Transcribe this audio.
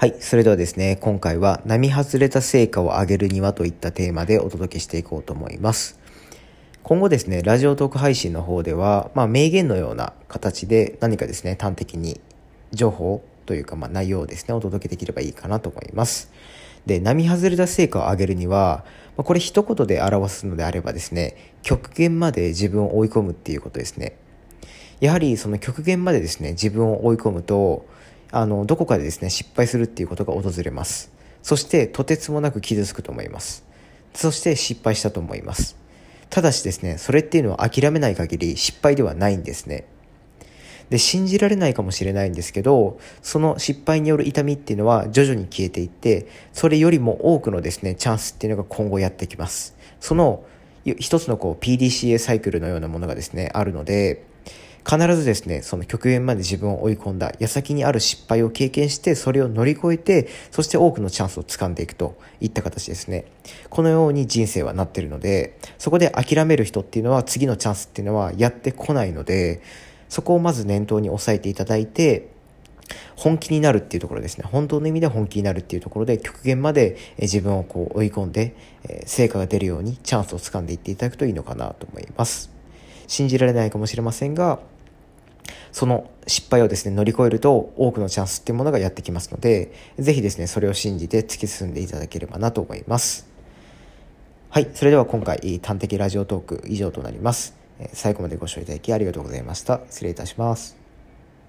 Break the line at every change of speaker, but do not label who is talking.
はい。それではですね、今回は並外れた成果を上げるにはといったテーマでお届けしていこうと思います。今後ですね、ラジオトーク配信の方では、まあ、名言のような形で何かですね、端的に情報というか、まあ、内容をですね、お届けできればいいかなと思います。で、並外れた成果を上げるには、まあ、これ一言で表すのであればですね、極限まで自分を追い込むっていうことですね。やはりその極限までですね、自分を追い込むと、あの、どこかでですね、失敗するっていうことが訪れます。そして、とてつもなく傷つくと思います。そして、失敗したと思います。ただしですね、それっていうのは諦めない限り失敗ではないんですね。で、信じられないかもしれないんですけど、その失敗による痛みっていうのは徐々に消えていって、それよりも多くのですね、チャンスっていうのが今後やってきます。その一つのこう PDCA サイクルのようなものがですね、あるので、必ずですね、その極限まで自分を追い込んだ矢先にある失敗を経験して、それを乗り越えて、そして多くのチャンスを掴んでいくといった形ですね。このように人生はなってるので、そこで諦める人っていうのは次のチャンスっていうのはやってこないので、そこをまず念頭に押さえていただいて、本気になるっていうところですね。本当の意味で本気になるっていうところで極限まで自分をこう追い込んで、成果が出るようにチャンスを掴んでいっていただくといいのかなと思います。信じられないかもしれませんが、その失敗をですね、乗り越えると多くのチャンスっていうものがやってきますので、ぜひですね、それを信じて突き進んでいただければなと思います。はい。それでは今回、端的ラジオトーク以上となります。最後までご視聴いただきありがとうございました。失礼いたします。